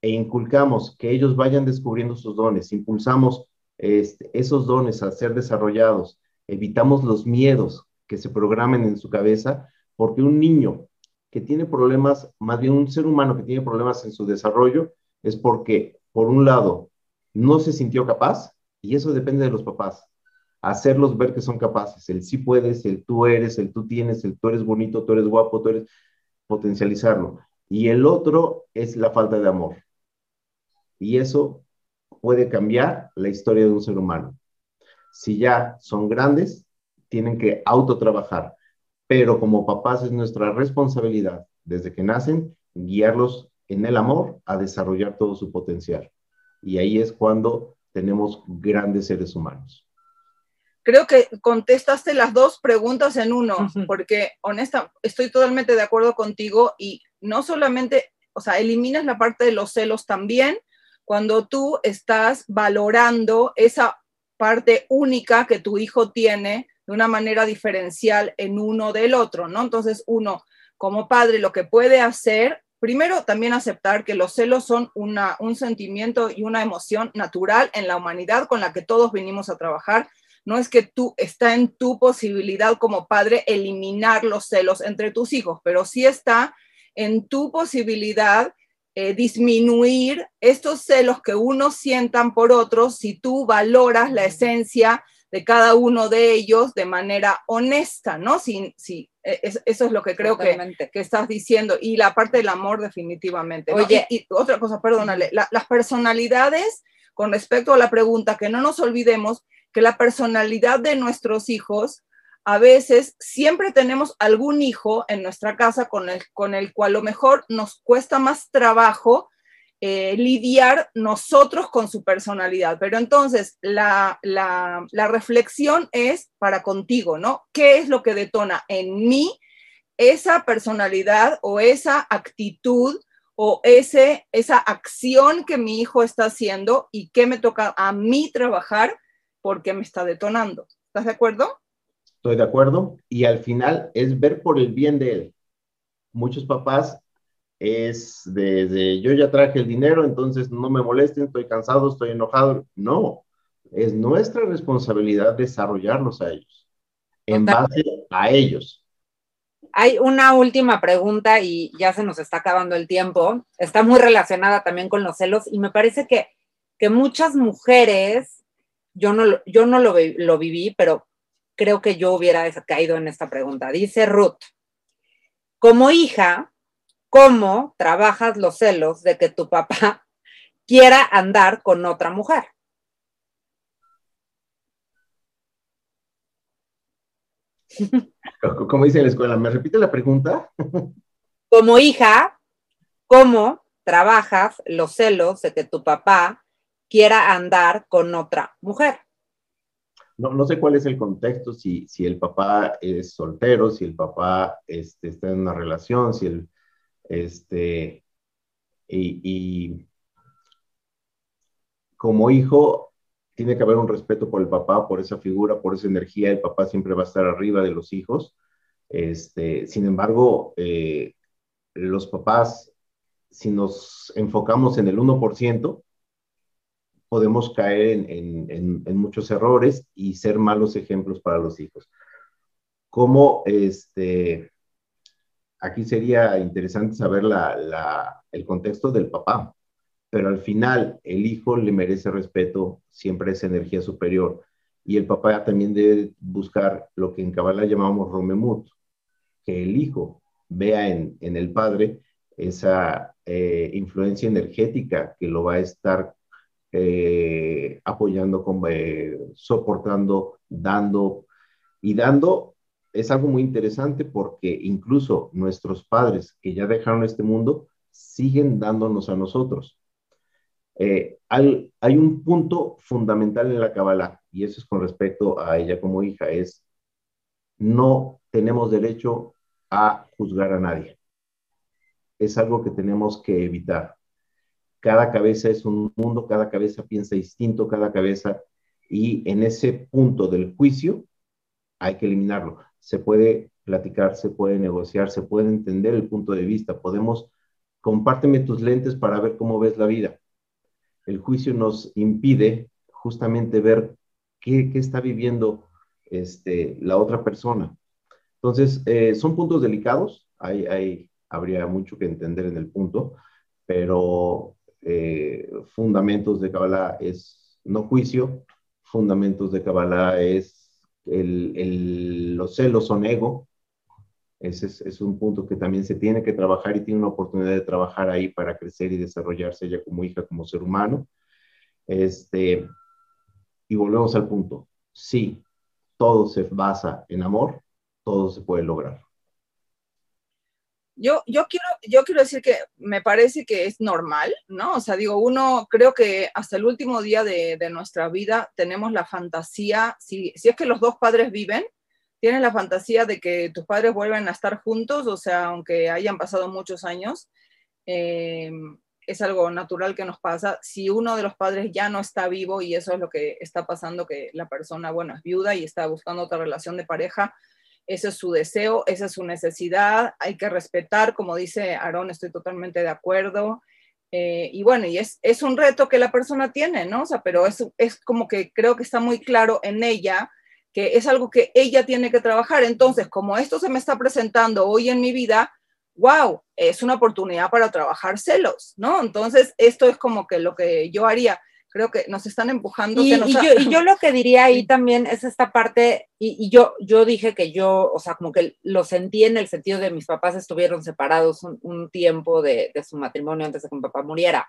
e inculcamos que ellos vayan descubriendo sus dones, impulsamos este, esos dones a ser desarrollados, evitamos los miedos que se programen en su cabeza, porque un niño que tiene problemas, más bien un ser humano que tiene problemas en su desarrollo, es porque, por un lado, no se sintió capaz, y eso depende de los papás hacerlos ver que son capaces, el sí puedes, el tú eres, el tú tienes, el tú eres bonito, tú eres guapo, tú eres, potencializarlo. Y el otro es la falta de amor. Y eso puede cambiar la historia de un ser humano. Si ya son grandes, tienen que autotrabajar, pero como papás es nuestra responsabilidad desde que nacen guiarlos en el amor a desarrollar todo su potencial. Y ahí es cuando tenemos grandes seres humanos. Creo que contestaste las dos preguntas en uno, porque honesta, estoy totalmente de acuerdo contigo y no solamente, o sea, eliminas la parte de los celos también cuando tú estás valorando esa parte única que tu hijo tiene de una manera diferencial en uno del otro, ¿no? Entonces, uno como padre lo que puede hacer, primero también aceptar que los celos son una, un sentimiento y una emoción natural en la humanidad con la que todos venimos a trabajar. No es que tú está en tu posibilidad como padre eliminar los celos entre tus hijos, pero sí está en tu posibilidad eh, disminuir estos celos que unos sientan por otros si tú valoras la esencia de cada uno de ellos de manera honesta, ¿no? Sí, sí, e, eso es lo que creo que, que, estás diciendo. Y la parte del amor definitivamente. Oye, y, otra cosa, perdónale, las personalidades, con respecto a la pregunta, que no nos olvidemos que la personalidad de nuestros hijos, a veces siempre tenemos algún hijo en nuestra casa con el, con el cual a lo mejor nos cuesta más trabajo eh, lidiar nosotros con su personalidad. Pero entonces la, reflexión es para contigo, ¿no? ¿Qué es lo que detona en mí esa personalidad o esa actitud o ese, esa acción que mi hijo está haciendo y qué me toca a mí trabajar porque me está detonando? ¿Estás de acuerdo? Estoy de acuerdo. Y al final es ver por el bien de él. Muchos papás es desde yo ya traje el dinero, entonces no me molesten, estoy cansado, estoy enojado. No, es nuestra responsabilidad desarrollarlos a ellos, en base a ellos. Hay una última pregunta y ya se nos está acabando el tiempo. Está muy relacionada también con los celos y me parece que, que muchas mujeres, yo no, yo no lo, lo viví, pero creo que yo hubiera caído en esta pregunta. Dice Ruth, como hija, cómo trabajas los celos de que tu papá quiera andar con otra mujer. ¿Cómo dice la escuela? ¿Me repite la pregunta? Como hija, ¿cómo trabajas los celos de que tu papá quiera andar con otra mujer? No, no sé cuál es el contexto, si, si el papá es soltero, si el papá este, está en una relación, si el, este, y, como hijo, tiene que haber un respeto por el papá, por esa figura, por esa energía. El papá siempre va a estar arriba de los hijos. Este, sin embargo, eh, los papás, si nos enfocamos en el 1%, podemos caer en, en, muchos errores y ser malos ejemplos para los hijos. Como este, aquí sería interesante saber el contexto del papá, pero al final el hijo le merece respeto, siempre esa energía superior. Y el papá también debe buscar lo que en Kabbalah llamamos Romemut, que el hijo vea en, el padre esa eh, influencia energética que lo va a estar eh, apoyando, eh, soportando, dando y dando es algo muy interesante porque incluso nuestros padres que ya dejaron este mundo siguen dándonos a nosotros. Eh, hay, un punto fundamental en la Kabbalah y eso es con respecto a ella como hija, es no tenemos derecho a juzgar a nadie. Es algo que tenemos que evitar. Cada cabeza es un mundo, cada cabeza piensa distinto, cada cabeza, y en ese punto del juicio hay que eliminarlo se puede platicar, se puede negociar, se puede entender el punto de vista, podemos, compárteme tus lentes para ver cómo ves la vida. El juicio nos impide justamente ver qué, está viviendo este, la otra persona. Entonces, eh, son puntos delicados, hay, habría mucho que entender en el punto, pero eh, fundamentos de Kabbalah es no juicio, fundamentos de Kabbalah es el, los celos son ego. Ese es, un punto que también se tiene que trabajar y tiene una oportunidad de trabajar ahí para crecer y desarrollarse ya como hija, como ser humano. Este, y volvemos al punto. Sí, todo se basa en amor, todo se puede lograr. Yo, yo, quiero, yo quiero decir que me parece que es normal, ¿no? O sea, digo, uno, creo que hasta el último día de, de nuestra vida tenemos la fantasía, si, si es que los dos padres viven, tienes la fantasía de que tus padres vuelven a estar juntos, o sea, aunque hayan pasado muchos años, eh, es algo natural que nos pasa. Si uno de los padres ya no está vivo y eso es lo que está pasando, que la persona, bueno, es viuda y está buscando otra relación de pareja, ese es su deseo, esa es su necesidad, hay que respetar, como dice Aarón, estoy totalmente de acuerdo. Eh, y bueno, y es, es, un reto que la persona tiene, ¿no? O sea, pero es, es como que creo que está muy claro en ella que es algo que ella tiene que trabajar. Entonces, como esto se me está presentando hoy en mi vida, wow, es una oportunidad para trabajar celos, ¿no? Entonces, esto es como que lo que yo haría creo que nos están empujando. Y, nos y, ha... yo, y, yo, lo que diría ahí también es esta parte, y, y, yo, yo dije que yo, o sea, como que lo sentí en el sentido de mis papás estuvieron separados un, un tiempo de, de, su matrimonio antes de que mi papá muriera.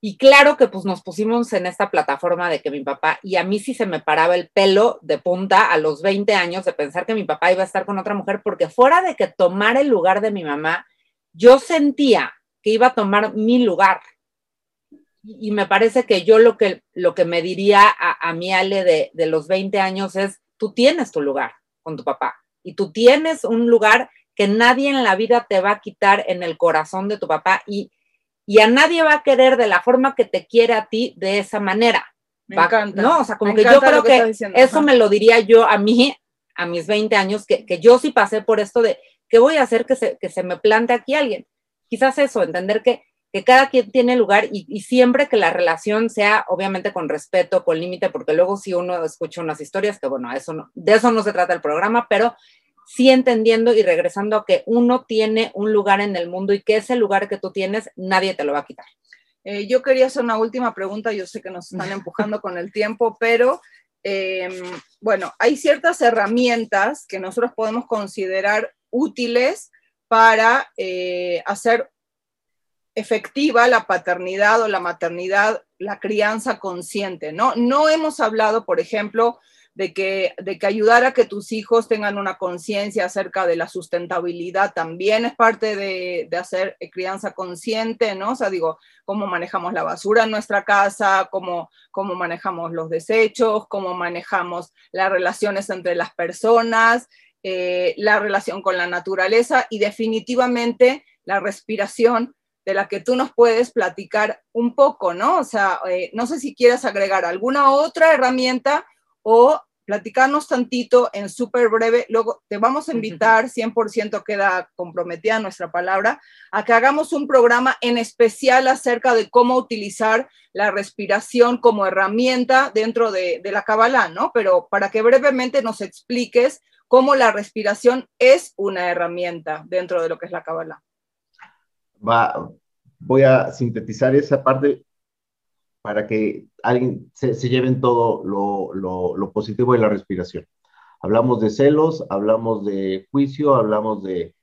Y claro que pues nos pusimos en esta plataforma de que mi papá, y a mí sí se me paraba el pelo de punta a los 20 años de pensar que mi papá iba a estar con otra mujer, porque fuera de que tomara el lugar de mi mamá, yo sentía que iba a tomar mi lugar y me parece que yo lo que, lo que me diría a, a mi Ale de, de, los 20 años es, tú tienes tu lugar con tu papá y tú tienes un lugar que nadie en la vida te va a quitar en el corazón de tu papá y, y a nadie va a querer de la forma que te quiere a ti de esa manera. Me va, encanta. No, o sea, como me que yo creo que, que eso Ajá. me lo diría yo a mí, a mis 20 años, que, que yo sí pasé por esto de, ¿qué voy a hacer que se, que se me plante aquí alguien? Quizás eso, entender que que cada quien tiene lugar y, y, siempre que la relación sea obviamente con respeto, con límite, porque luego si uno escucha unas historias, que bueno, eso no, de eso no se trata el programa, pero sí entendiendo y regresando a que uno tiene un lugar en el mundo y que ese lugar que tú tienes, nadie te lo va a quitar. Eh, yo quería hacer una última pregunta, yo sé que nos están empujando con el tiempo, pero eh, bueno, hay ciertas herramientas que nosotros podemos considerar útiles para eh, hacer efectiva la paternidad o la maternidad, la crianza consciente, ¿no? No hemos hablado, por ejemplo, de que, de que ayudar a que tus hijos tengan una conciencia acerca de la sustentabilidad también es parte de, de, hacer crianza consciente, ¿no? O sea, digo, cómo manejamos la basura en nuestra casa, cómo, cómo manejamos los desechos, cómo manejamos las relaciones entre las personas, eh, la relación con la naturaleza y definitivamente la respiración de la que tú nos puedes platicar un poco, ¿no? O sea, eh, no sé si quieres agregar alguna otra herramienta o platicarnos tantito en súper breve. Luego te vamos a invitar, 100% queda comprometida nuestra palabra, a que hagamos un programa en especial acerca de cómo utilizar la respiración como herramienta dentro de, de la Kabbalah, ¿no? Pero para que brevemente nos expliques cómo la respiración es una herramienta dentro de lo que es la Kabbalah va, voy a sintetizar esa parte para que alguien se, se lleven todo lo, lo, positivo de la respiración. Hablamos de celos, hablamos de juicio, hablamos de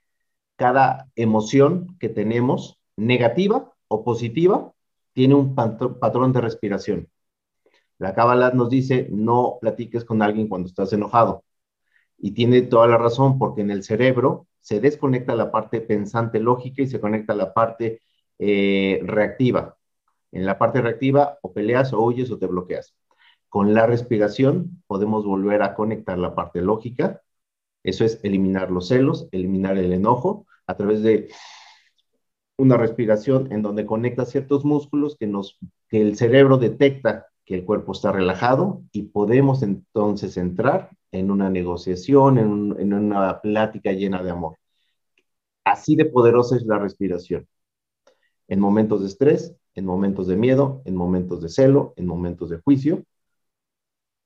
cada emoción que tenemos, negativa o positiva, tiene un patrón de respiración. La Kabbalah nos dice, no platiques con alguien cuando estás enojado. Y tiene toda la razón, porque en el cerebro se desconecta la parte pensante lógica y se conecta la parte eh, reactiva. En la parte reactiva o peleas o huyes o te bloqueas. Con la respiración podemos volver a conectar la parte lógica. Eso es eliminar los celos, eliminar el enojo a través de una respiración en donde conecta ciertos músculos que, nos, que el cerebro detecta que el cuerpo está relajado y podemos entonces entrar en una negociación, en, un, en, una plática llena de amor. Así de poderosa es la respiración. En momentos de estrés, en momentos de miedo, en momentos de celo, en momentos de juicio,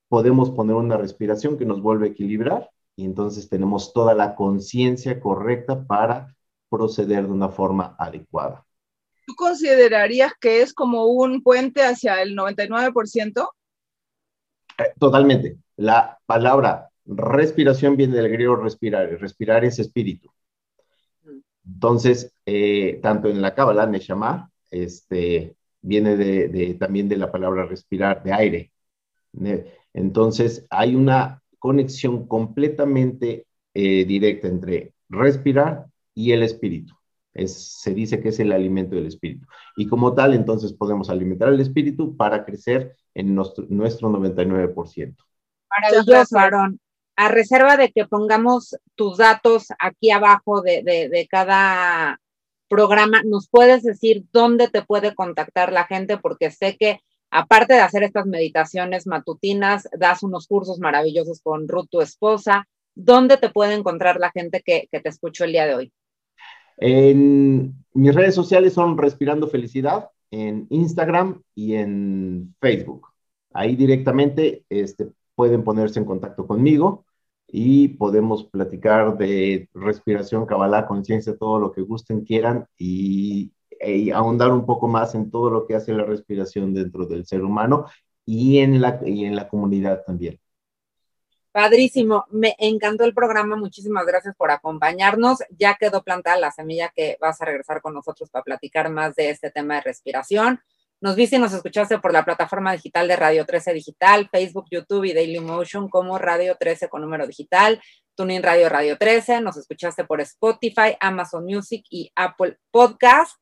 podemos poner una respiración que nos vuelve a equilibrar y entonces tenemos toda la conciencia correcta para proceder de una forma adecuada. ¿Tú considerarías que es como un puente hacia el 99%? Eh, totalmente. La palabra respiración viene del griego respirar. Respirar es espíritu. Entonces, eh, tanto en la Kabbalah, Neshama, este, viene de, también de la palabra respirar, de aire. Entonces, hay una conexión completamente eh, directa entre respirar y el espíritu. se dice que es el alimento del espíritu. Y como tal, entonces podemos alimentar el espíritu para crecer en nuestro, nuestro 99%. Maravilloso, Aaron. A reserva de que pongamos tus datos aquí abajo de cada programa, ¿nos puedes decir dónde te puede contactar la gente? Porque sé que aparte de hacer estas meditaciones matutinas, das unos cursos maravillosos con Ruth, tu esposa. ¿Dónde te puede encontrar la gente que, te escuchó el día de hoy? En mis redes sociales son Respirando Felicidad, en Instagram y en Facebook. Ahí directamente este, pueden ponerse en contacto conmigo y podemos platicar de respiración, cabalá, conciencia, todo lo que gusten, quieran y, e ahondar un poco más en todo lo que hace la respiración dentro del ser humano y en la, y en la comunidad también. Padrísimo, me encantó el programa, muchísimas gracias por acompañarnos. Ya quedó plantada la semilla que vas a regresar con nosotros para platicar más de este tema de respiración. Nos viste y nos escuchaste por la plataforma digital de Radio 13 Digital, Facebook, YouTube y Daily Motion como Radio 13 con número digital, Tuning Radio Radio 13. Nos escuchaste por Spotify, Amazon Music y Apple Podcast.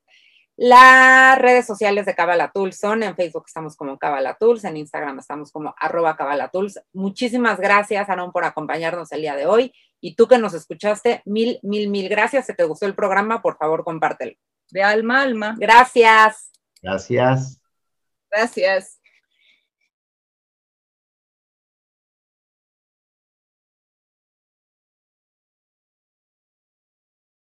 Las redes sociales de Cabala Tools son en Facebook estamos como Cabala Tools, en Instagram estamos como arroba Cabala Tools. Muchísimas gracias, Aaron, por acompañarnos el día de hoy. Y tú que nos escuchaste, mil, mil, mil gracias. Si te gustó el programa, por favor, compártelo. De alma alma. Gracias. Gracias. Gracias.